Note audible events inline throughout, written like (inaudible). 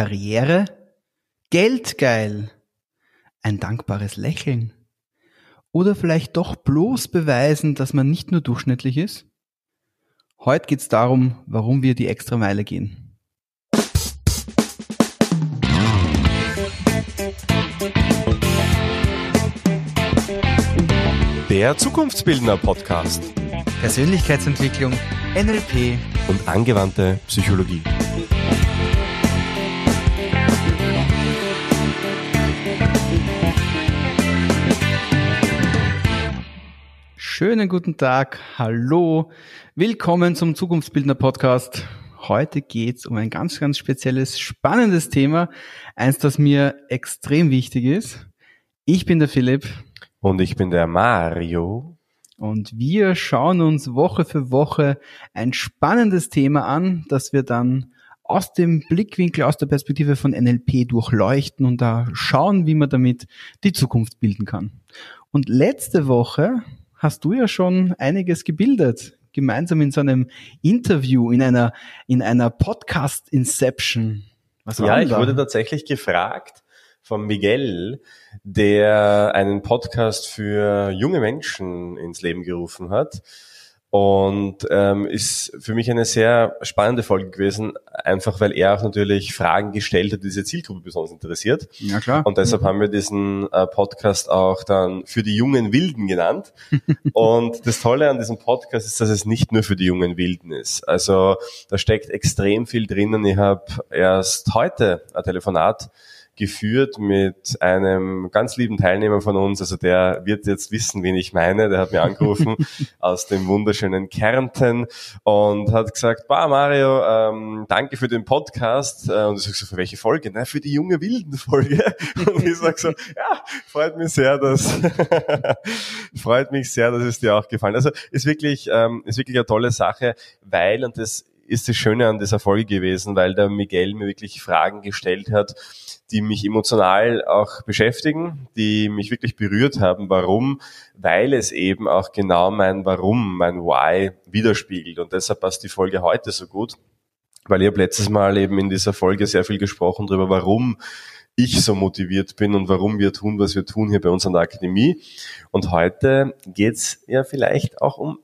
Karriere? Geldgeil? Ein dankbares Lächeln? Oder vielleicht doch bloß beweisen, dass man nicht nur durchschnittlich ist? Heute geht's darum, warum wir die extra Meile gehen. Der Zukunftsbildner Podcast Persönlichkeitsentwicklung, NLP und angewandte Psychologie. Schönen guten Tag, hallo, willkommen zum Zukunftsbildner Podcast. Heute geht's um ein ganz, ganz spezielles, spannendes Thema, eins, das mir extrem wichtig ist. Ich bin der Philipp. Und ich bin der Mario. Und wir schauen uns Woche für Woche ein spannendes Thema an, das wir dann aus dem Blickwinkel, aus der Perspektive von NLP durchleuchten und da schauen, wie man damit die Zukunft bilden kann. Und letzte Woche hast du ja schon einiges gebildet, gemeinsam in so einem Interview, in einer, in einer Podcast Inception. Was war ja, ich da? wurde tatsächlich gefragt von Miguel, der einen Podcast für junge Menschen ins Leben gerufen hat und ähm, ist für mich eine sehr spannende Folge gewesen, einfach weil er auch natürlich Fragen gestellt hat, die diese Zielgruppe besonders interessiert. Ja, klar. Und deshalb mhm. haben wir diesen äh, Podcast auch dann für die jungen Wilden genannt. (laughs) und das Tolle an diesem Podcast ist, dass es nicht nur für die jungen Wilden ist. Also da steckt extrem viel drinnen. Ich habe erst heute ein Telefonat geführt mit einem ganz lieben Teilnehmer von uns. Also der wird jetzt wissen, wen ich meine. Der hat mir angerufen (laughs) aus dem wunderschönen Kärnten und hat gesagt, bah Mario, ähm, danke für den Podcast. Äh, und ich sage so, für welche Folge? Na, für die junge wilden Folge. (laughs) Und ich sage so, ja, freut mich sehr, dass (laughs) freut mich sehr, dass es dir auch gefallen. Also ist wirklich, ähm, ist wirklich eine tolle Sache, weil, und das ist das Schöne an dieser Folge gewesen, weil der Miguel mir wirklich Fragen gestellt hat, die mich emotional auch beschäftigen, die mich wirklich berührt haben. Warum? Weil es eben auch genau mein Warum, mein Why widerspiegelt. Und deshalb passt die Folge heute so gut, weil ich habe letztes Mal eben in dieser Folge sehr viel gesprochen darüber, warum ich so motiviert bin und warum wir tun, was wir tun hier bei uns an der Akademie. Und heute geht's ja vielleicht auch um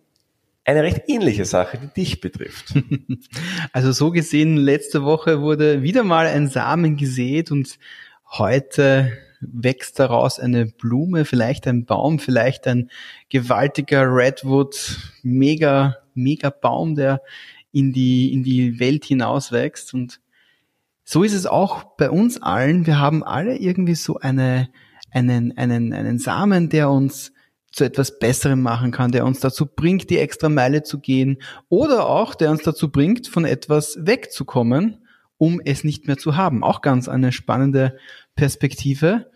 eine recht ähnliche Sache, die dich betrifft. (laughs) Also so gesehen, letzte Woche wurde wieder mal ein Samen gesät und heute wächst daraus eine Blume, vielleicht ein Baum, vielleicht ein gewaltiger Redwood, mega, mega Baum, der in die, in die Welt hinaus wächst. Und so ist es auch bei uns allen. Wir haben alle irgendwie so eine, einen, einen, einen Samen, der uns zu etwas Besserem machen kann, der uns dazu bringt, die extra Meile zu gehen oder auch der uns dazu bringt, von etwas wegzukommen, um es nicht mehr zu haben. Auch ganz eine spannende Perspektive.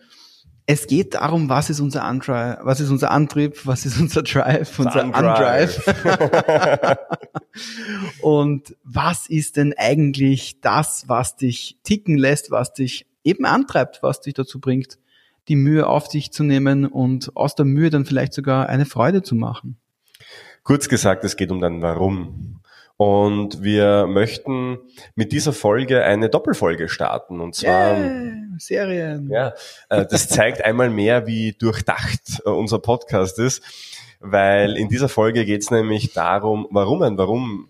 Es geht darum, was ist unser Andrive, was ist unser Antrieb, was ist unser Drive, unser Undrive. (laughs) Und was ist denn eigentlich das, was dich ticken lässt, was dich eben antreibt, was dich dazu bringt, die Mühe auf sich zu nehmen und aus der Mühe dann vielleicht sogar eine Freude zu machen. Kurz gesagt, es geht um dein Warum. Und wir möchten mit dieser Folge eine Doppelfolge starten. Und zwar yeah, Serien. Ja, äh, das zeigt einmal mehr, wie durchdacht äh, unser Podcast ist, weil in dieser Folge geht es nämlich darum, warum ein Warum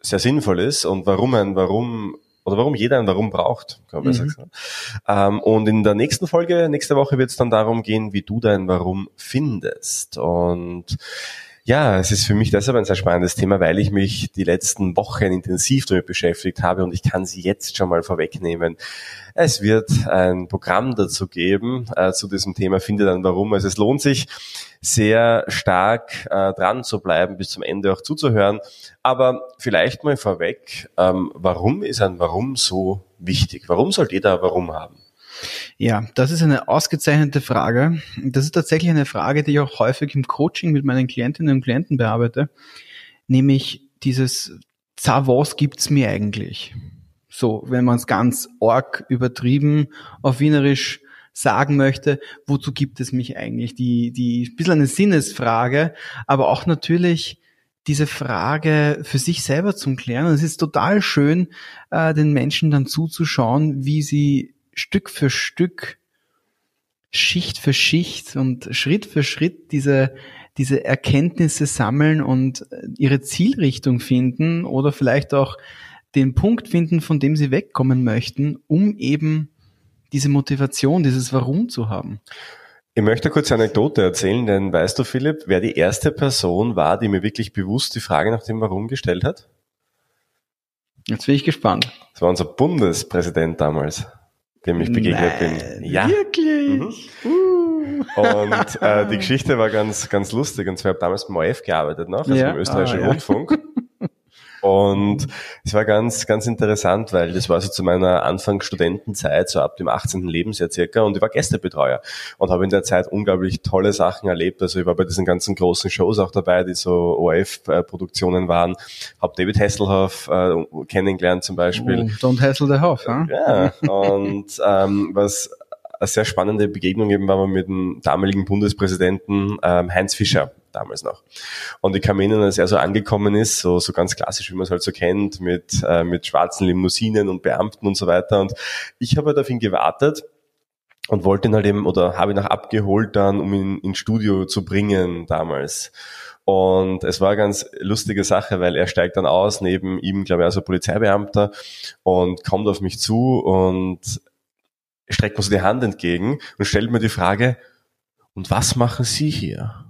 sehr sinnvoll ist und warum ein Warum oder warum jeder ein Warum braucht, kann man mhm. sagen. Ähm, und in der nächsten Folge, nächste Woche wird es dann darum gehen, wie du dein Warum findest. Und ja, es ist für mich deshalb ein sehr spannendes Thema, weil ich mich die letzten Wochen intensiv damit beschäftigt habe und ich kann sie jetzt schon mal vorwegnehmen. Es wird ein Programm dazu geben, äh, zu diesem Thema, finde dann warum. Also es lohnt sich sehr stark äh, dran zu bleiben, bis zum Ende auch zuzuhören. Aber vielleicht mal vorweg, ähm, warum ist ein Warum so wichtig? Warum sollte jeder Warum haben? Ja, das ist eine ausgezeichnete Frage. Das ist tatsächlich eine Frage, die ich auch häufig im Coaching mit meinen Klientinnen und Klienten bearbeite, nämlich dieses, was gibt's mir eigentlich? So, wenn man es ganz org übertrieben auf Wienerisch sagen möchte, wozu gibt es mich eigentlich? Die, die, ein bisschen eine Sinnesfrage, aber auch natürlich diese Frage für sich selber zum Klären. Und es ist total schön, äh, den Menschen dann zuzuschauen, wie sie Stück für Stück, Schicht für Schicht und Schritt für Schritt diese, diese Erkenntnisse sammeln und äh, ihre Zielrichtung finden oder vielleicht auch den Punkt finden, von dem sie wegkommen möchten, um eben diese Motivation, dieses Warum zu haben. Ich möchte kurz eine Anekdote erzählen, denn weißt du, Philipp, wer die erste Person war, die mir wirklich bewusst die Frage nach dem Warum gestellt hat? Jetzt bin ich gespannt. Das war unser Bundespräsident damals, dem ich begegnet Nein, bin. Ja. Wirklich? Mhm. Und äh, die Geschichte war ganz, ganz lustig. Und zwar habe damals beim ORF gearbeitet noch, also Ja. beim österreichischen Ah, ja. Und es war ganz, ganz interessant, weil das war so zu meiner Anfangsstudentenzeit, so ab dem 18. Lebensjahr circa, und ich war Gästebetreuer und habe in der Zeit unglaublich tolle Sachen erlebt. Also ich war bei diesen ganzen großen Shows auch dabei, die so ORF-Produktionen waren, habe David Hasselhoff äh, kennengelernt zum Beispiel. Oh, don't hassle the house, ja? Ja, und ähm, was eine sehr spannende Begegnung eben war mit dem damaligen Bundespräsidenten ähm, Heinz Fischer damals noch. Und ich kann mir erinnern, als er so angekommen ist, so, so ganz klassisch, wie man es halt so kennt, mit, äh, mit schwarzen Limousinen und Beamten und so weiter. Und ich habe halt auf ihn gewartet und wollte ihn halt eben, oder habe ihn auch abgeholt dann, um ihn ins Studio zu bringen damals. Und es war eine ganz lustige Sache, weil er steigt dann aus, neben ihm, glaube ich, also Polizeibeamter und kommt auf mich zu und streckt mir so die Hand entgegen und stellt mir die Frage, und was machen Sie hier?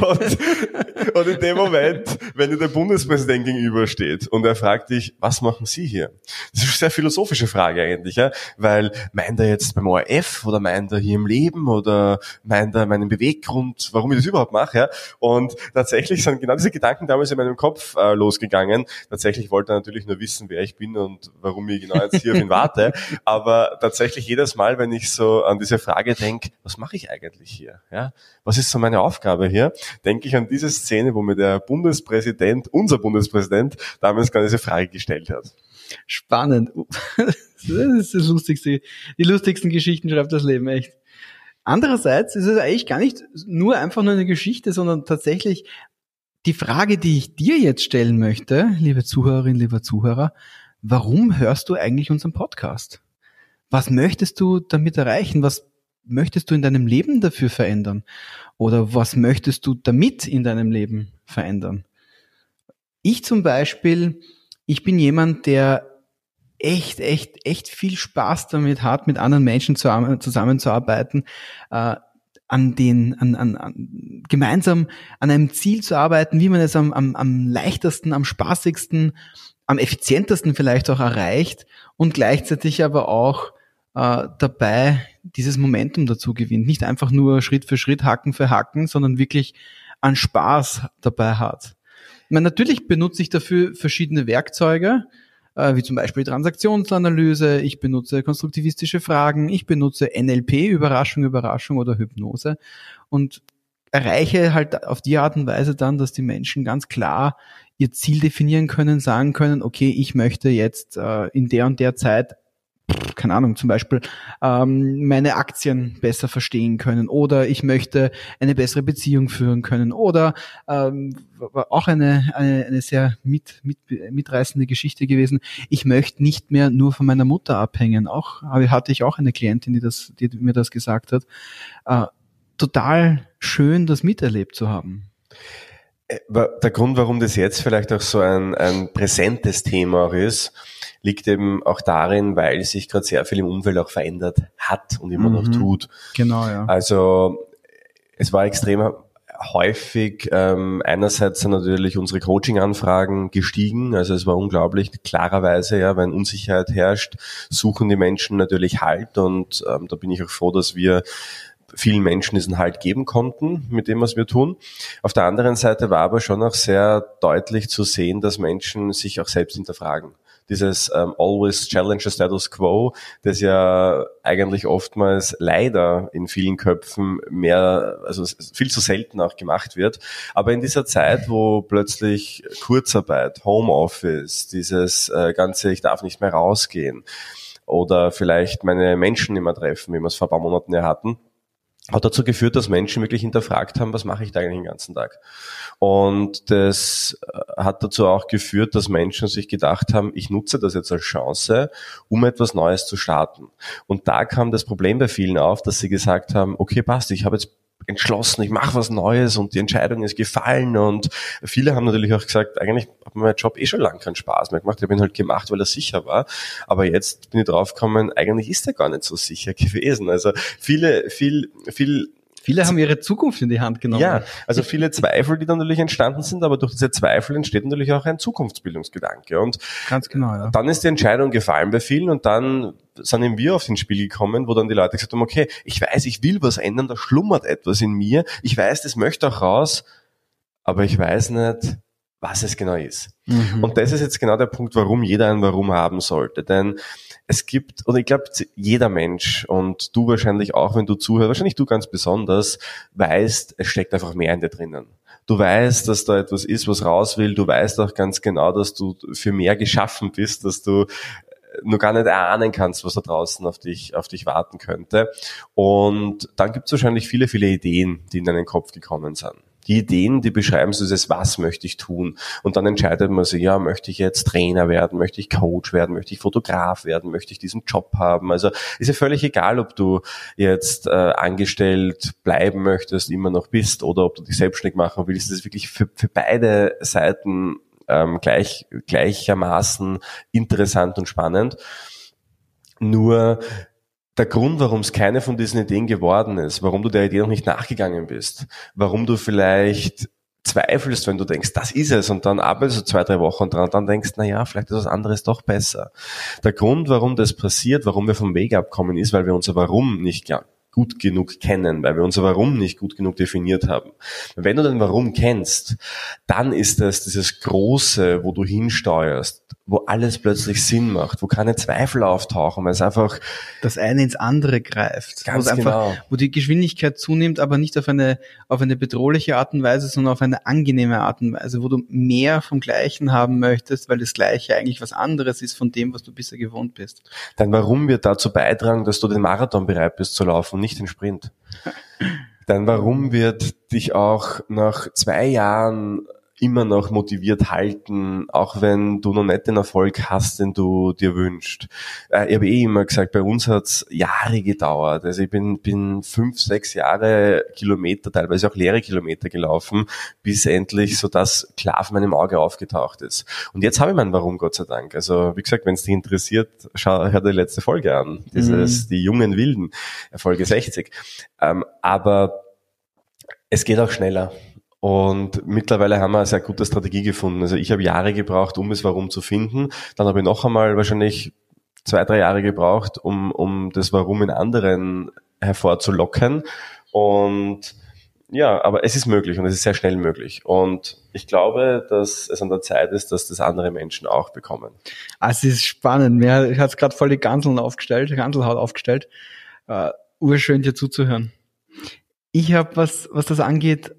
und, und in dem Moment, wenn dir der Bundespräsident gegenübersteht und er fragt dich, was machen Sie hier? Das ist eine sehr philosophische Frage eigentlich, ja? weil meint er jetzt beim ORF oder meint er hier im Leben oder meint er meinen Beweggrund, warum ich das überhaupt mache? Ja? Und tatsächlich sind genau diese Gedanken damals in meinem Kopf äh, losgegangen. Tatsächlich wollte er natürlich nur wissen, wer ich bin und warum ich genau jetzt hier auf ihn warte. Aber tatsächlich jedes Mal, wenn ich so an diese Frage denke, was mache ich eigentlich hier? Ja? Was ist so meine Aufgabe hier? Denke ich an diese Szene, wo mir der Bundespräsident, unser Bundespräsident, damals gerade diese Frage gestellt hat. Spannend. (laughs) Das ist das Lustigste. Die lustigsten Geschichten schreibt das Leben echt. Andererseits ist es eigentlich gar nicht nur einfach nur eine Geschichte, sondern tatsächlich die Frage, die ich dir jetzt stellen möchte, liebe Zuhörerin, lieber Zuhörer, warum hörst du eigentlich unseren Podcast? Was möchtest du damit erreichen? Was möchtest du in deinem Leben dafür verändern? Oder was möchtest du damit in deinem Leben verändern? Ich zum Beispiel, ich bin jemand, der echt, echt, echt viel Spaß damit hat, mit anderen Menschen zu, zusammenzuarbeiten, äh, an den, an, an, an, gemeinsam an einem Ziel zu arbeiten, wie man es am, am, am leichtesten, am spaßigsten, am effizientesten vielleicht auch erreicht und gleichzeitig aber auch äh, dabei dieses Momentum dazu gewinnt. Nicht einfach nur Schritt für Schritt, Haken für Haken, sondern wirklich an Spaß dabei hat. Meine, natürlich benutze ich dafür verschiedene Werkzeuge, äh, wie zum Beispiel Transaktionsanalyse, ich benutze konstruktivistische Fragen, ich benutze NLP, Überraschung, Überraschung oder Hypnose und erreiche halt auf die Art und Weise dann, dass die Menschen ganz klar ihr Ziel definieren können, sagen können, okay, ich möchte jetzt äh, in der und der Zeit keine Ahnung, zum Beispiel ähm, meine Aktien besser verstehen können oder ich möchte eine bessere Beziehung führen können oder ähm, auch eine, eine, eine sehr mit, mit, mitreißende Geschichte gewesen. Ich möchte nicht mehr nur von meiner Mutter abhängen. Auch hatte ich auch eine Klientin, die das, die mir das gesagt hat. Äh, total schön, das miterlebt zu haben. Der Grund, warum das jetzt vielleicht auch so ein, ein präsentes Thema auch ist, liegt eben auch darin, weil sich gerade sehr viel im Umfeld auch verändert hat und immer mhm. noch tut. Genau, ja. Also es war extrem häufig, ähm, einerseits sind natürlich unsere Coaching-Anfragen gestiegen, also es war unglaublich, klarerweise, ja, wenn Unsicherheit herrscht, suchen die Menschen natürlich Halt und ähm, da bin ich auch froh, dass wir vielen Menschen diesen Halt geben konnten mit dem, was wir tun. Auf der anderen Seite war aber schon auch sehr deutlich zu sehen, dass Menschen sich auch selbst hinterfragen dieses ähm, Always Challenge the Status Quo, das ja eigentlich oftmals leider in vielen Köpfen mehr, also viel zu selten auch gemacht wird. Aber in dieser Zeit, wo plötzlich Kurzarbeit, Homeoffice, dieses äh, ganze, ich darf nicht mehr rausgehen oder vielleicht meine Menschen mehr treffen, wie wir es vor ein paar Monaten ja hatten, hat dazu geführt, dass Menschen wirklich hinterfragt haben, was mache ich da eigentlich den ganzen Tag? Und das äh, hat dazu auch geführt, dass Menschen sich gedacht haben, ich nutze das jetzt als Chance, um etwas Neues zu starten. Und da kam das Problem bei vielen auf, dass sie gesagt haben, okay, passt, ich habe jetzt entschlossen, ich mache was Neues und die Entscheidung ist gefallen. Und viele haben natürlich auch gesagt, eigentlich hat mir mein Job eh schon lange keinen Spaß mehr gemacht, ich habe ihn halt gemacht, weil er sicher war, aber jetzt bin ich draufgekommen, eigentlich ist er gar nicht so sicher (laughs) gewesen. Also viele, viel, viel Viele haben ihre Zukunft in die Hand genommen. Ja, also viele Zweifel, die dann natürlich entstanden sind, aber durch diese Zweifel entsteht natürlich auch ein Zukunftsbildungsgedanke. Und Ganz genau, ja. dann ist die Entscheidung gefallen bei vielen und dann sind eben wir auf den Spiel gekommen, wo dann die Leute gesagt haben, okay, ich weiß, ich will was ändern, da schlummert etwas in mir, ich weiß, das möchte auch raus, aber ich weiß nicht, was es genau ist. Mhm. Und das ist jetzt genau der Punkt, warum jeder ein Warum haben sollte. Denn es gibt, und ich glaube, jeder Mensch und du wahrscheinlich auch, wenn du zuhörst, wahrscheinlich du ganz besonders, weißt, es steckt einfach mehr in dir drinnen. Du weißt, dass da etwas ist, was raus will. Du weißt auch ganz genau, dass du für mehr geschaffen bist, dass du nur gar nicht erahnen kannst, was da draußen auf dich, auf dich warten könnte. Und dann gibt es wahrscheinlich viele, viele Ideen, die in deinen Kopf gekommen sind die Ideen, die beschreiben so dieses, was möchte ich tun? Und dann entscheidet man sich, ja, möchte ich jetzt Trainer werden, möchte ich Coach werden, möchte ich Fotograf werden, möchte ich diesen Job haben? Also ist ja völlig egal, ob du jetzt äh, angestellt bleiben möchtest, immer noch bist, oder ob du dich selbstständig machen willst. Das ist wirklich für, für beide Seiten ähm, gleich, gleichermaßen interessant und spannend. Nur der Grund, warum es keine von diesen Ideen geworden ist, warum du der Idee noch nicht nachgegangen bist, warum du vielleicht zweifelst, wenn du denkst, das ist es, und dann arbeitest du zwei, drei Wochen dran und dann denkst, na ja, vielleicht ist was anderes doch besser. Der Grund, warum das passiert, warum wir vom Weg abkommen, ist, weil wir unser Warum nicht gut genug kennen, weil wir unser Warum nicht gut genug definiert haben. Wenn du dein Warum kennst, dann ist das dieses Große, wo du hinsteuerst, wo alles plötzlich Sinn macht, wo keine Zweifel auftauchen, weil es einfach das eine ins andere greift, ganz wo einfach, genau. wo die Geschwindigkeit zunimmt, aber nicht auf eine auf eine bedrohliche Art und Weise, sondern auf eine angenehme Art und Weise, wo du mehr vom Gleichen haben möchtest, weil das Gleiche eigentlich was anderes ist von dem, was du bisher gewohnt bist. Dein Warum wird dazu beitragen, dass du den Marathon bereit bist zu laufen, nicht den Sprint. Dein Warum wird dich auch nach zwei Jahren immer noch motiviert halten, auch wenn du noch nicht den Erfolg hast, den du dir wünschst. Äh, ich habe eh immer gesagt, bei uns hat's Jahre gedauert. Also ich bin, bin fünf, sechs Jahre Kilometer, teilweise auch leere Kilometer gelaufen, bis endlich so das klar auf meinem Auge aufgetaucht ist. Und jetzt habe ich mein Warum, Gott sei Dank. Also wie gesagt, wenn es dich interessiert, schau, hör dir die letzte Folge an. Dieses, mhm. die jungen Wilden, Folge 60. Ähm, aber es geht auch schneller. Und mittlerweile haben wir eine sehr gute Strategie gefunden. Also ich habe Jahre gebraucht, um es Warum zu finden. Dann habe ich noch einmal wahrscheinlich zwei, drei Jahre gebraucht, um, um das Warum in anderen hervorzulocken. Und ja, aber es ist möglich und es ist sehr schnell möglich. Und ich glaube, dass es an der Zeit ist, dass das andere Menschen auch bekommen. Also es ist spannend. Mir hat es gerade voll die Ganseln aufgestellt, Ganselhaut aufgestellt. Uh, urschön dir zuzuhören. Ich habe, was, was das angeht,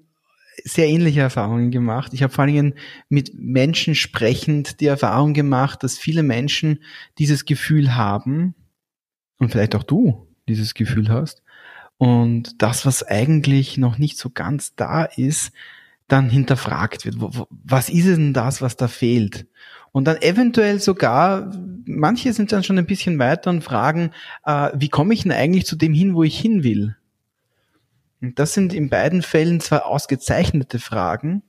sehr ähnliche Erfahrungen gemacht. Ich habe vor allen Dingen mit Menschen sprechend die Erfahrung gemacht, dass viele Menschen dieses Gefühl haben und vielleicht auch du dieses Gefühl hast und das, was eigentlich noch nicht so ganz da ist, dann hinterfragt wird. Was ist denn das, was da fehlt? Und dann eventuell sogar, manche sind dann schon ein bisschen weiter und fragen, äh, wie komme ich denn eigentlich zu dem hin, wo ich hin will? Und das sind in beiden Fällen zwar ausgezeichnete Fragen,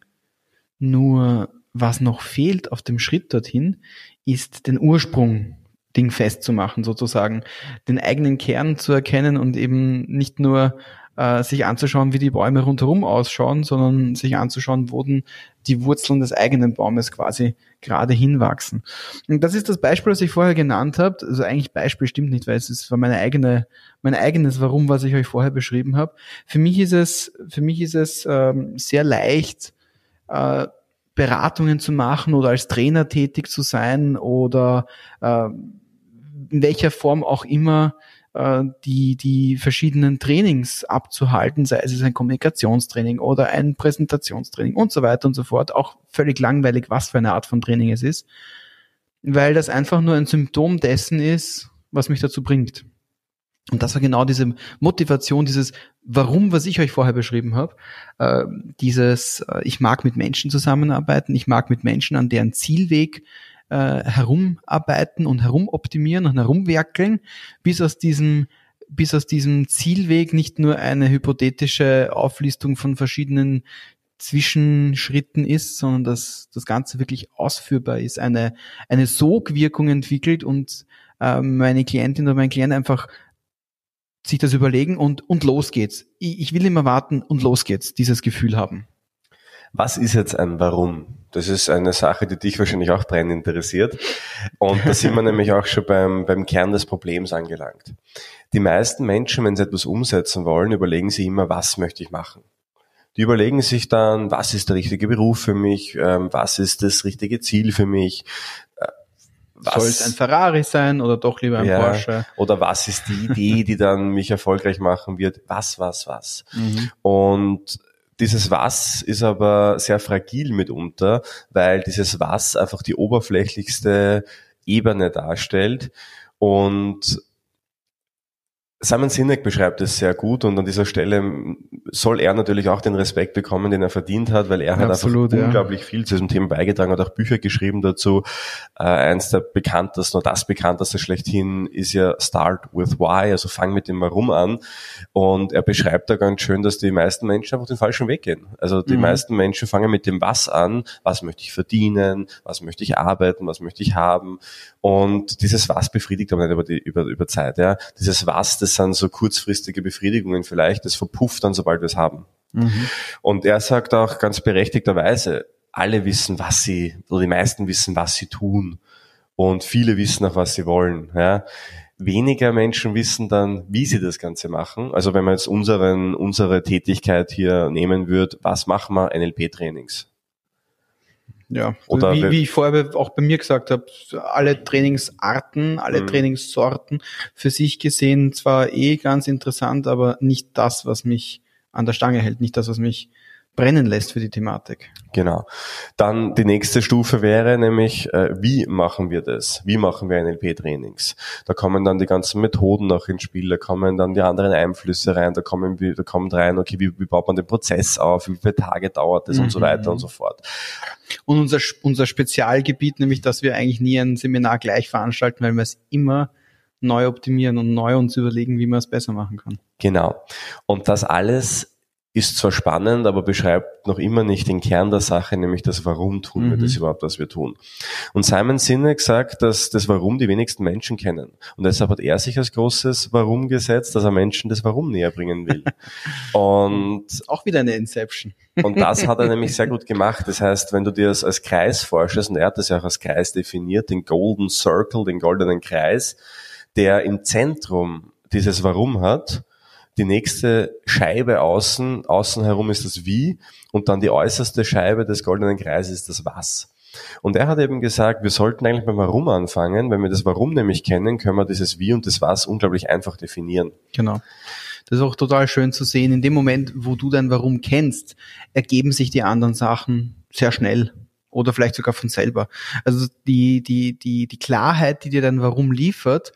nur was noch fehlt auf dem Schritt dorthin, ist den Ursprung Ding festzumachen, sozusagen, den eigenen Kern zu erkennen und eben nicht nur äh, sich anzuschauen, wie die Bäume rundherum ausschauen, sondern sich anzuschauen, wo denn die Wurzeln des eigenen Baumes quasi gerade hinwachsen. Und das ist das Beispiel, das ich vorher genannt habe. Also eigentlich Beispiel stimmt nicht, weil es ist meine eigene, mein eigenes Warum, was ich euch vorher beschrieben habe. Für mich ist es, für mich ist es ähm, sehr leicht, äh, Beratungen zu machen oder als Trainer tätig zu sein oder äh, in welcher Form auch immer äh, die, die verschiedenen Trainings abzuhalten, sei es ein Kommunikationstraining oder ein Präsentationstraining und so weiter und so fort. Auch völlig langweilig, was für eine Art von Training es ist, weil das einfach nur ein Symptom dessen ist, was mich dazu bringt. Und das war genau diese Motivation, dieses Warum, was ich euch vorher beschrieben habe. Äh, dieses, äh, ich mag mit Menschen zusammenarbeiten, ich mag mit Menschen an deren Zielweg äh, herumarbeiten und herumoptimieren und herumwerkeln, bis aus diesem bis aus diesem Zielweg nicht nur eine hypothetische Auflistung von verschiedenen Zwischenschritten ist, sondern dass das Ganze wirklich ausführbar ist, eine, eine Sogwirkung entwickelt und äh, meine Klientin oder mein Klient einfach sich das überlegen und, und los geht's. Ich, ich will immer warten und los geht's, dieses Gefühl haben. Was ist jetzt ein Warum? Das ist eine Sache, die dich wahrscheinlich auch brennend interessiert. Und da sind wir (laughs) nämlich auch schon beim, beim Kern des Problems angelangt. Die meisten Menschen, wenn sie etwas umsetzen wollen, überlegen sie immer, was möchte ich machen? Die überlegen sich dann, was ist der richtige Beruf für mich, ähm, was ist das richtige Ziel für mich, was, Soll es ein Ferrari sein oder doch lieber ein ja, Porsche? Oder was ist die Idee, die dann (laughs) mich erfolgreich machen wird? Was, was, was? Mhm. Und dieses Was ist aber sehr fragil mitunter, weil dieses Was einfach die oberflächlichste Ebene darstellt. Und Simon Sinek beschreibt es sehr gut und an dieser Stelle soll er natürlich auch den Respekt bekommen, den er verdient hat, weil er hat Absolut, einfach ja. unglaublich viel zu diesem Thema beigetragen, hat auch Bücher geschrieben dazu. Äh, eins der bekanntesten oder das bekannteste schlechthin ist ja Start with Why, also fang mit dem Warum an. Und er beschreibt da ganz schön, dass die meisten Menschen einfach den falschen Weg gehen. Also die mhm. meisten Menschen fangen mit dem Was an, was möchte ich verdienen, was möchte ich arbeiten, was möchte ich haben. Und dieses Was befriedigt aber nicht über, die, über, über Zeit. Ja. Dieses Was, das sind so kurzfristige Befriedigungen vielleicht, das verpufft dann, sobald wir es haben. Mhm. Und er sagt auch ganz berechtigterweise, alle wissen, was sie, oder die meisten wissen, was sie tun. Und viele wissen auch, was sie wollen. Ja. Weniger Menschen wissen dann, wie sie das Ganze machen. Also wenn man jetzt unseren, unsere Tätigkeit hier nehmen würde, was machen wir? NLP-Trainings. Ja, Oder wie, wie ich vorher auch bei mir gesagt habe, alle Trainingsarten, alle mhm. Trainingssorten für sich gesehen zwar eh ganz interessant, aber nicht das, was mich an der Stange hält, nicht das, was mich brennen lässt für die Thematik. Genau. Dann die nächste Stufe wäre nämlich, äh, wie machen wir das? Wie machen wir NLP-Trainings? Da kommen dann die ganzen Methoden noch ins Spiel, da kommen dann die anderen Einflüsse rein, da kommen da kommt rein, okay, wie, wie baut man den Prozess auf, wie viele Tage dauert das mhm. und so mhm. weiter und so fort. Und unser, unser Spezialgebiet, nämlich, dass wir eigentlich nie ein Seminar gleich veranstalten, weil wir es immer neu optimieren und neu uns überlegen, wie man es besser machen kann. Genau. Und das alles ist zwar spannend, aber beschreibt noch immer nicht den Kern der Sache, nämlich das Warum tun wir mhm. das überhaupt, was wir tun. Und Simon Sinek sagt, dass das Warum die wenigsten Menschen kennen. Und deshalb hat er sich als großes Warum gesetzt, dass er Menschen das Warum näher bringen will. (laughs) Und auch wieder eine Inception. (laughs) Und das hat er nämlich sehr gut gemacht. Das heißt, wenn du dir das als Kreis vorstellst, und er hat das ja auch als Kreis definiert, den Golden Circle, den goldenen Kreis, der im Zentrum dieses Warum hat, die nächste Scheibe außen, außen herum ist das Wie und dann die äußerste Scheibe des goldenen Kreises ist das Was. Und er hat eben gesagt, wir sollten eigentlich beim Warum anfangen. Wenn wir das Warum nämlich kennen, können wir dieses Wie und das Was unglaublich einfach definieren. Genau. Das ist auch total schön zu sehen. In dem Moment, wo du dein Warum kennst, ergeben sich die anderen Sachen sehr schnell oder vielleicht sogar von selber. Also die, die, die, die Klarheit, die dir dein Warum liefert,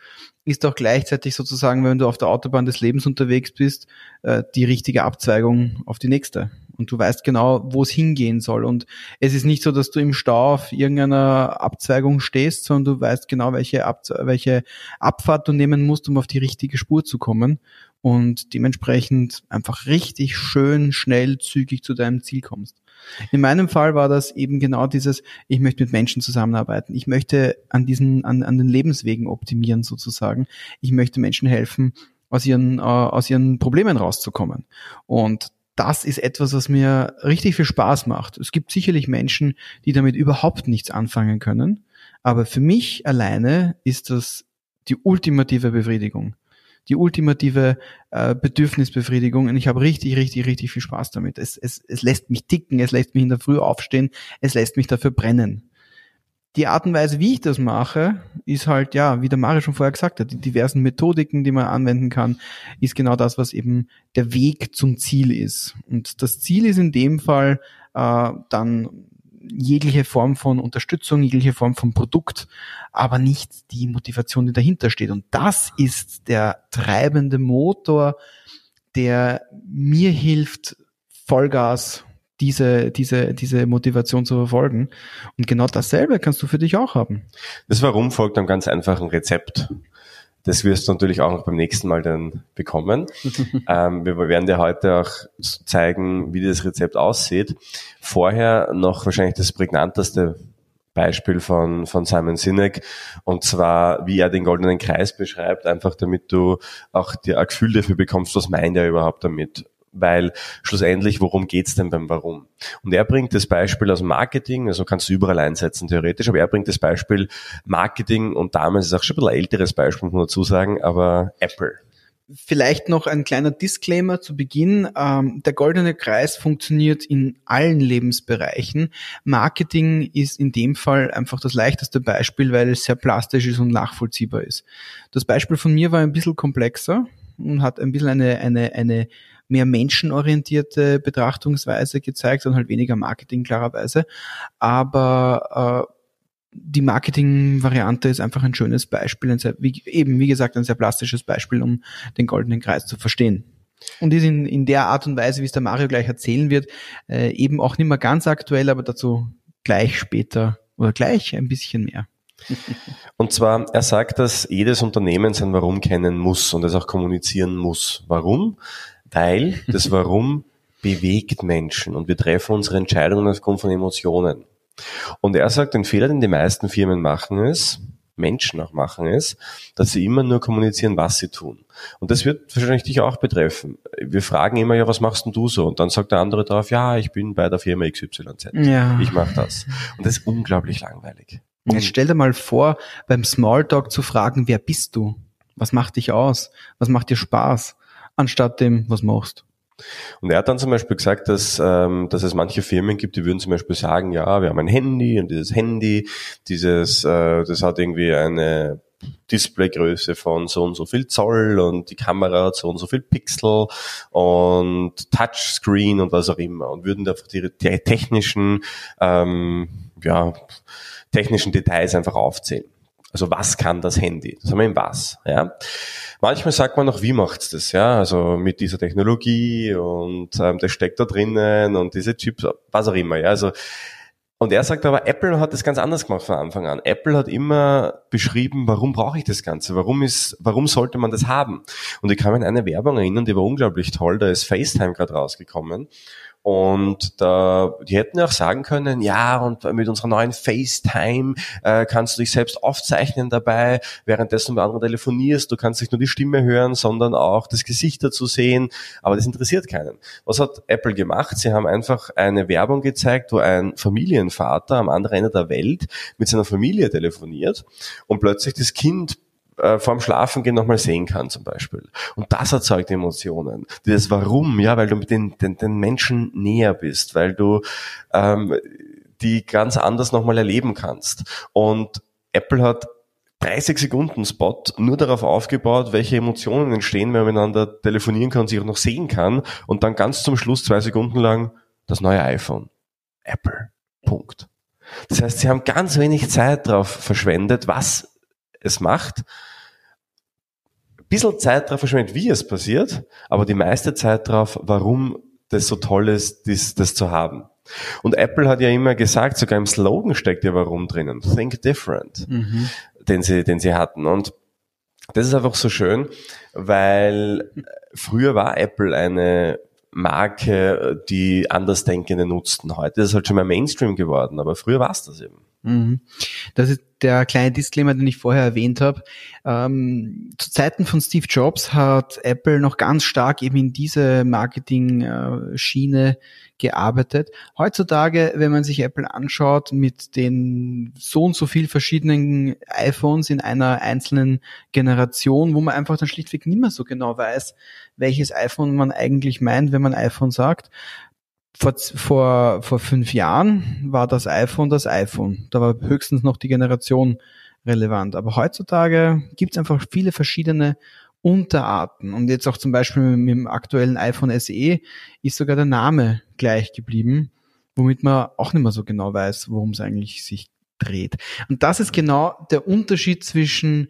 ist auch gleichzeitig sozusagen, wenn du auf der Autobahn des Lebens unterwegs bist, äh, die richtige Abzweigung auf die nächste. Und du weißt genau, wo es hingehen soll. Und es ist nicht so, dass du im Stau auf irgendeiner Abzweigung stehst, sondern du weißt genau, welche, Abze welche Abfahrt du nehmen musst, um auf die richtige Spur zu kommen. Und dementsprechend einfach richtig schön, schnell, zügig zu deinem Ziel kommst. In meinem Fall war das eben genau dieses, ich möchte mit Menschen zusammenarbeiten. Ich möchte an diesen, an, an den Lebenswegen optimieren sozusagen. Ich möchte Menschen helfen, aus ihren, äh, aus ihren Problemen rauszukommen. Und das ist etwas, was mir richtig viel Spaß macht. Es gibt sicherlich Menschen, die damit überhaupt nichts anfangen können. Aber für mich alleine ist das die ultimative Befriedigung die ultimative äh, Bedürfnisbefriedigung und ich habe richtig, richtig, richtig viel Spaß damit. Es, es, es lässt mich ticken, es lässt mich in der Früh aufstehen, es lässt mich dafür brennen. Die Art und Weise, wie ich das mache, ist halt, ja, wie der Mario schon vorher gesagt hat, die diversen Methodiken, die man anwenden kann, ist genau das, was eben der Weg zum Ziel ist. Und das Ziel ist in dem Fall äh, dann jegliche Form von Unterstützung, jegliche Form von Produkt, aber nicht die Motivation, die dahinter steht. Und das ist der treibende Motor, der mir hilft, Vollgas diese, diese, diese Motivation zu verfolgen. Und genau dasselbe kannst du für dich auch haben. Das Warum folgt einem ganz einfachen Rezept. Das wirst du natürlich auch noch beim nächsten Mal dann bekommen. (laughs) ähm, wir werden dir heute auch zeigen, wie das Rezept aussieht. Vorher noch wahrscheinlich das prägnanteste Beispiel von, von Simon Sinek und zwar, wie er den goldenen Kreis beschreibt, einfach damit du auch dir ein Gefühl dafür bekommst, was meint er überhaupt damit weil schlussendlich, worum geht's denn beim Warum? Und er bringt das Beispiel aus Marketing, also kannst du überall einsetzen theoretisch, aber er bringt das Beispiel Marketing und damals ist auch schon ein bisschen älteres Beispiel, muss man dazu sagen, aber Apple. Vielleicht noch ein kleiner Disclaimer zu Beginn. Ähm, der goldene Kreis funktioniert in allen Lebensbereichen. Marketing ist in dem Fall einfach das leichteste Beispiel, weil es sehr plastisch ist und nachvollziehbar ist. Das Beispiel von mir war ein bisschen komplexer und hat ein bisschen eine, eine, eine mehr menschenorientierte Betrachtungsweise gezeigt und halt weniger Marketing klarerweise. Aber äh, die Marketing-Variante ist einfach ein schönes Beispiel, ein sehr, wie, eben wie gesagt ein sehr plastisches Beispiel, um den goldenen Kreis zu verstehen. Und ist in, in der Art und Weise, wie es der Mario gleich erzählen wird, äh, eben auch nicht mehr ganz aktuell, aber dazu gleich später oder gleich ein bisschen mehr. (laughs) Und zwar, er sagt, dass jedes Unternehmen sein Warum kennen muss und es auch kommunizieren muss. Warum? Weil das Warum bewegt Menschen und wir treffen unsere Entscheidungen aufgrund von Emotionen. Und er sagt, ein Fehler, den die meisten Firmen machen, ist, Menschen auch machen, ist, dass sie immer nur kommunizieren, was sie tun. Und das wird wahrscheinlich dich auch betreffen. Wir fragen immer, ja, was machst denn du so? Und dann sagt der andere darauf, ja, ich bin bei der Firma XYZ. Ja. Ich mache das. Und das ist unglaublich langweilig. Jetzt stell dir mal vor, beim Smalltalk zu fragen, wer bist du? Was macht dich aus? Was macht dir Spaß? Anstatt dem, was machst. Und er hat dann zum Beispiel gesagt, dass, ähm, dass es manche Firmen gibt, die würden zum Beispiel sagen, ja, wir haben ein Handy und dieses Handy, dieses, äh, das hat irgendwie eine Displaygröße von so und so viel Zoll und die Kamera hat so und so viel Pixel und Touchscreen und was auch immer und würden einfach die, die technischen, ähm, ja, technischen Details einfach aufzählen. Also was kann das Handy? Das haben wir im Was, ja. Manchmal sagt man noch, wie macht's das, ja, also mit dieser Technologie und ähm, das steckt da drinnen und diese Chips, was auch immer, ja, also und er sagt aber, Apple hat das ganz anders gemacht von Anfang an. Apple hat immer beschrieben, warum brauche ich das Ganze? Warum ist, warum sollte man das haben? Und ich kann mich an eine Werbung erinnern, die war unglaublich toll. Da ist FaceTime gerade rausgekommen. Und da, die hätten auch sagen können, ja, und mit unserer neuen FaceTime äh, kannst du dich selbst aufzeichnen dabei, währenddessen mit anderen telefonierst. Du kannst nicht nur die Stimme hören, sondern auch das Gesicht dazu sehen. Aber das interessiert keinen. Was hat Apple gemacht? Sie haben einfach eine Werbung gezeigt, wo ein Familienvater am anderen Ende der Welt mit seiner Familie telefoniert und plötzlich das Kind äh, vorm Schlafengehen nochmal sehen kann zum Beispiel. Und das erzeugt Emotionen. Das Warum, ja, weil du mit den, den, den Menschen näher bist, weil du ähm, die ganz anders nochmal erleben kannst. Und Apple hat 30 Sekunden Spot nur darauf aufgebaut, welche Emotionen entstehen, wenn man miteinander telefonieren kann und sich auch noch sehen kann und dann ganz zum Schluss zwei Sekunden lang das neue iPhone. Apple. Punkt. Das heißt, sie haben ganz wenig Zeit darauf verschwendet, was es macht. Ein bisschen Zeit darauf verschwendet, wie es passiert, aber die meiste Zeit darauf, warum das so toll ist, das, das zu haben. Und Apple hat ja immer gesagt, sogar im Slogan steckt ja warum drinnen. Think different, mhm. den sie, den sie hatten. Und das ist einfach so schön, weil früher war Apple eine Marke, die Andersdenkende nutzten. Heute ist es halt schon mehr Mainstream geworden, aber früher war es das eben. Mhm. Das ist der kleine Disclaimer, den ich vorher erwähnt habe. Ähm, zu Zeiten von Steve Jobs hat Apple noch ganz stark eben in diese Marketing-Schiene gearbeitet. Heutzutage, wenn man sich Apple anschaut, mit den so und so viel verschiedenen iPhones in einer einzelnen Generation, wo man einfach dann schlichtweg nicht mehr so genau weiß, welches iPhone man eigentlich meint, wenn man iPhone sagt, vor, vor, vor fünf Jahren war das iPhone das iPhone. Da war höchstens noch die Generation relevant. Aber heutzutage gibt es einfach viele verschiedene Unterarten. Und jetzt auch zum Beispiel mit dem aktuellen iPhone SE ist sogar der Name gleich geblieben. womit man auch nicht mehr so genau weiß, worum es eigentlich sich dreht. Und das ist genau der Unterschied zwischen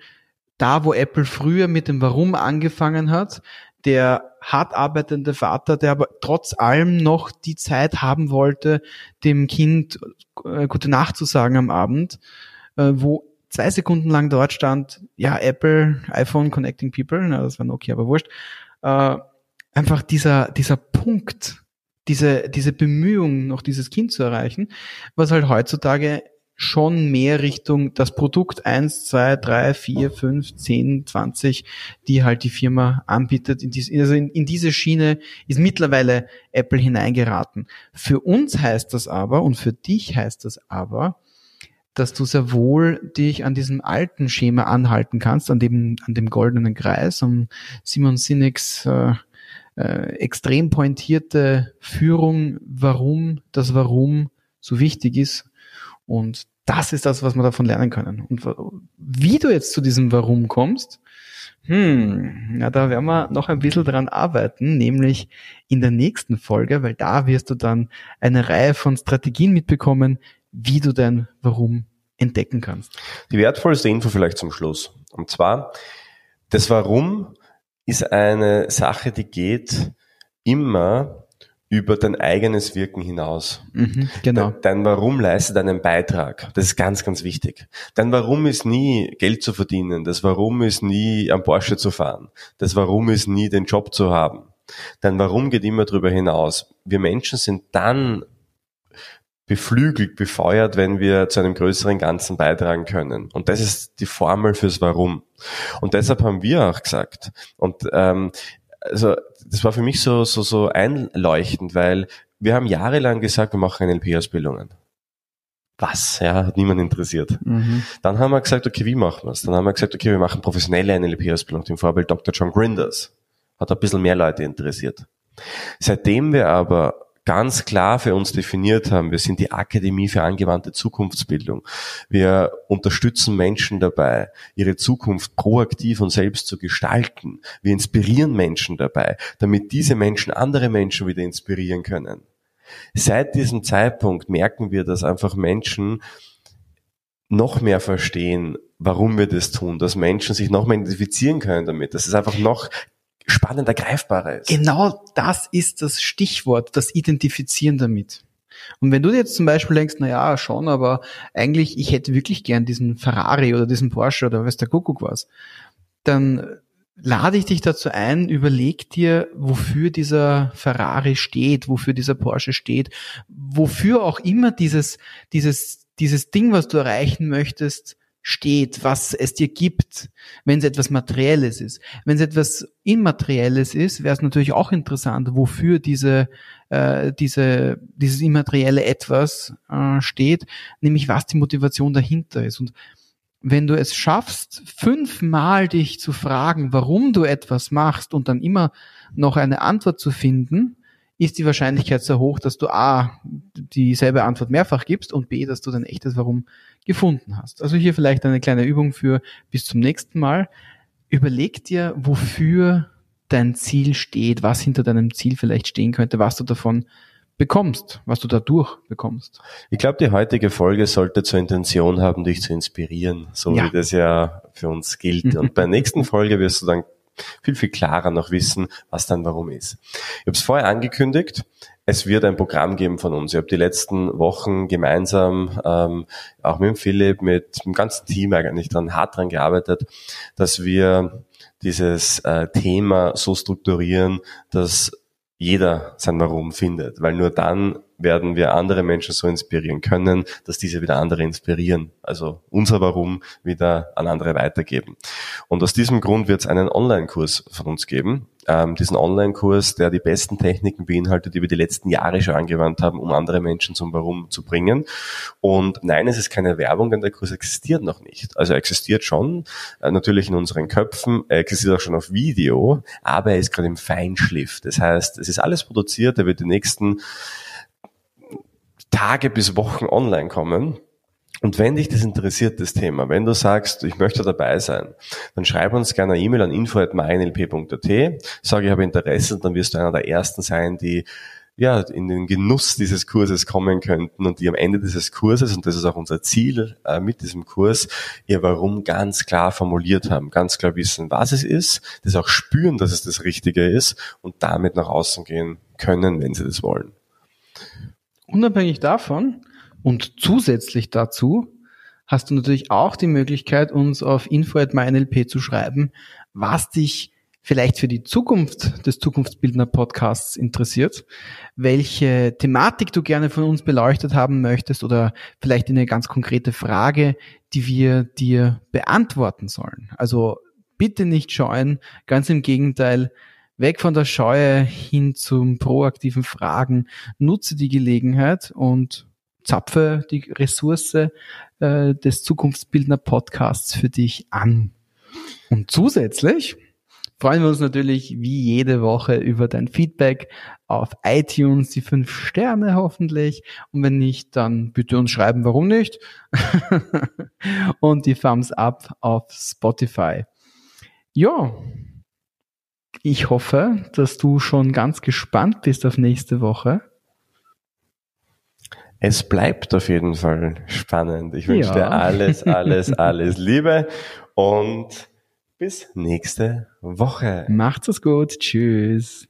da, wo Apple früher mit dem Warum angefangen hat, der hart arbeitende Vater, der aber trotz allem noch die Zeit haben wollte, dem Kind äh, gute Nacht zu sagen am Abend, äh, wo zwei Sekunden lang dort stand, ja, Apple, iPhone Connecting People, na, das war Nokia, aber wurscht, äh, einfach dieser, dieser Punkt, diese, diese Bemühung, noch dieses Kind zu erreichen, was halt heutzutage schon mehr Richtung das Produkt eins, zwei, drei, vier, fünf, zehn, zwanzig, die halt die Firma anbietet. In diese, also in, in diese Schiene ist mittlerweile Apple hineingeraten. Für uns heißt das aber und für dich heißt das aber, dass du sehr wohl dich an diesem alten Schema anhalten kannst, an dem, an dem goldenen Kreis, um Simon Sinek's äh, äh, extrem pointierte Führung, warum das Warum so wichtig ist. Und das ist das, was wir davon lernen können. Und wie du jetzt zu diesem Warum kommst, hm, ja, da werden wir noch ein bisschen dran arbeiten, nämlich in der nächsten Folge, weil da wirst du dann eine Reihe von Strategien mitbekommen, wie du dein Warum entdecken kannst. Die wertvollste Info vielleicht zum Schluss. Und zwar, das Warum ist eine Sache, die geht immer über dein eigenes Wirken hinaus. Mhm, genau. Dein, dein Warum leistet einen Beitrag. Das ist ganz, ganz wichtig. Dein Warum ist nie Geld zu verdienen. Das Warum ist nie am Porsche zu fahren. Das Warum ist nie den Job zu haben. Dein Warum geht immer darüber hinaus. Wir Menschen sind dann beflügelt, befeuert, wenn wir zu einem größeren Ganzen beitragen können. Und das ist die Formel fürs Warum. Und deshalb haben wir auch gesagt, und ähm, also das war für mich so, so, so einleuchtend, weil wir haben jahrelang gesagt, wir machen NLP-Ausbildungen. Was? Ja, hat niemand interessiert. Mhm. Dann haben wir gesagt, okay, wie machen wir es? Dann haben wir gesagt, okay, wir machen professionelle NLP-Ausbildung, dem Vorbild Dr. John Grinders. Hat ein bisschen mehr Leute interessiert. Seitdem wir aber ganz klar für uns definiert haben. Wir sind die Akademie für angewandte Zukunftsbildung. Wir unterstützen Menschen dabei, ihre Zukunft proaktiv und selbst zu gestalten. Wir inspirieren Menschen dabei, damit diese Menschen andere Menschen wieder inspirieren können. Seit diesem Zeitpunkt merken wir, dass einfach Menschen noch mehr verstehen, warum wir das tun, dass Menschen sich noch mehr identifizieren können damit, dass es einfach noch spannender, greifbarer ist. Genau das ist das Stichwort, das Identifizieren damit. Und wenn du jetzt zum Beispiel denkst, na ja, schon, aber eigentlich, ich hätte wirklich gern diesen Ferrari oder diesen Porsche oder was der Kuckuck was, dann lade ich dich dazu ein, überleg dir, wofür dieser Ferrari steht, wofür dieser Porsche steht, wofür auch immer dieses, dieses, dieses Ding, was du erreichen möchtest, steht, was es dir gibt, wenn es etwas Materielles ist. Wenn es etwas Immaterielles ist, wäre es natürlich auch interessant, wofür diese, äh, diese, dieses immaterielle Etwas äh, steht, nämlich was die Motivation dahinter ist. Und wenn du es schaffst, fünfmal dich zu fragen, warum du etwas machst und dann immer noch eine Antwort zu finden, ist die Wahrscheinlichkeit sehr hoch, dass du A, dieselbe Antwort mehrfach gibst und B, dass du dein echtes Warum gefunden hast. Also hier vielleicht eine kleine Übung für bis zum nächsten Mal. Überleg dir, wofür dein Ziel steht, was hinter deinem Ziel vielleicht stehen könnte, was du davon bekommst, was du dadurch bekommst. Ich glaube, die heutige Folge sollte zur Intention haben, dich zu inspirieren, so ja. wie das ja für uns gilt. Und bei der nächsten Folge wirst du dann viel, viel klarer noch wissen, was dann warum ist. Ich habe es vorher angekündigt, es wird ein Programm geben von uns. Ich habe die letzten Wochen gemeinsam, ähm, auch mit dem Philipp, mit dem ganzen Team eigentlich dran, hart dran gearbeitet, dass wir dieses äh, Thema so strukturieren, dass jeder sein Warum findet, weil nur dann werden wir andere Menschen so inspirieren können, dass diese wieder andere inspirieren. Also unser Warum wieder an andere weitergeben. Und aus diesem Grund wird es einen Online-Kurs von uns geben. Ähm, diesen Online-Kurs, der die besten Techniken beinhaltet, die wir die letzten Jahre schon angewandt haben, um andere Menschen zum Warum zu bringen. Und nein, es ist keine Werbung, denn der Kurs existiert noch nicht. Also er existiert schon, äh, natürlich in unseren Köpfen, er existiert auch schon auf Video, aber er ist gerade im Feinschliff. Das heißt, es ist alles produziert, er wird die nächsten Tage bis Wochen online kommen. Und wenn dich das interessiert, das Thema, wenn du sagst, ich möchte dabei sein, dann schreib uns gerne eine E-Mail an info.mynlp.at, sage, ich habe Interesse, dann wirst du einer der Ersten sein, die ja, in den Genuss dieses Kurses kommen könnten und die am Ende dieses Kurses, und das ist auch unser Ziel äh, mit diesem Kurs, ihr Warum ganz klar formuliert haben, ganz klar wissen, was es ist, das auch spüren, dass es das Richtige ist und damit nach außen gehen können, wenn sie das wollen. Unabhängig davon und zusätzlich dazu hast du natürlich auch die Möglichkeit, uns auf info.mynlp zu schreiben, was dich vielleicht für die Zukunft des Zukunftsbildner Podcasts interessiert, welche Thematik du gerne von uns beleuchtet haben möchtest oder vielleicht eine ganz konkrete Frage, die wir dir beantworten sollen. Also bitte nicht scheuen, ganz im Gegenteil, weg von der Scheue hin zum proaktiven Fragen, nutze die Gelegenheit und zapfe die Ressource äh, des Zukunftsbildner Podcasts für dich an. Und zusätzlich freuen wir uns natürlich wie jede Woche über dein Feedback auf iTunes, die fünf Sterne hoffentlich. Und wenn nicht, dann bitte uns schreiben, warum nicht. (laughs) und die Thumbs up auf Spotify. Ja, ich hoffe, dass du schon ganz gespannt bist auf nächste Woche. Es bleibt auf jeden Fall spannend. Ich wünsche ja. dir alles, alles, (laughs) alles Liebe und bis nächste Woche. Macht's es gut. Tschüss.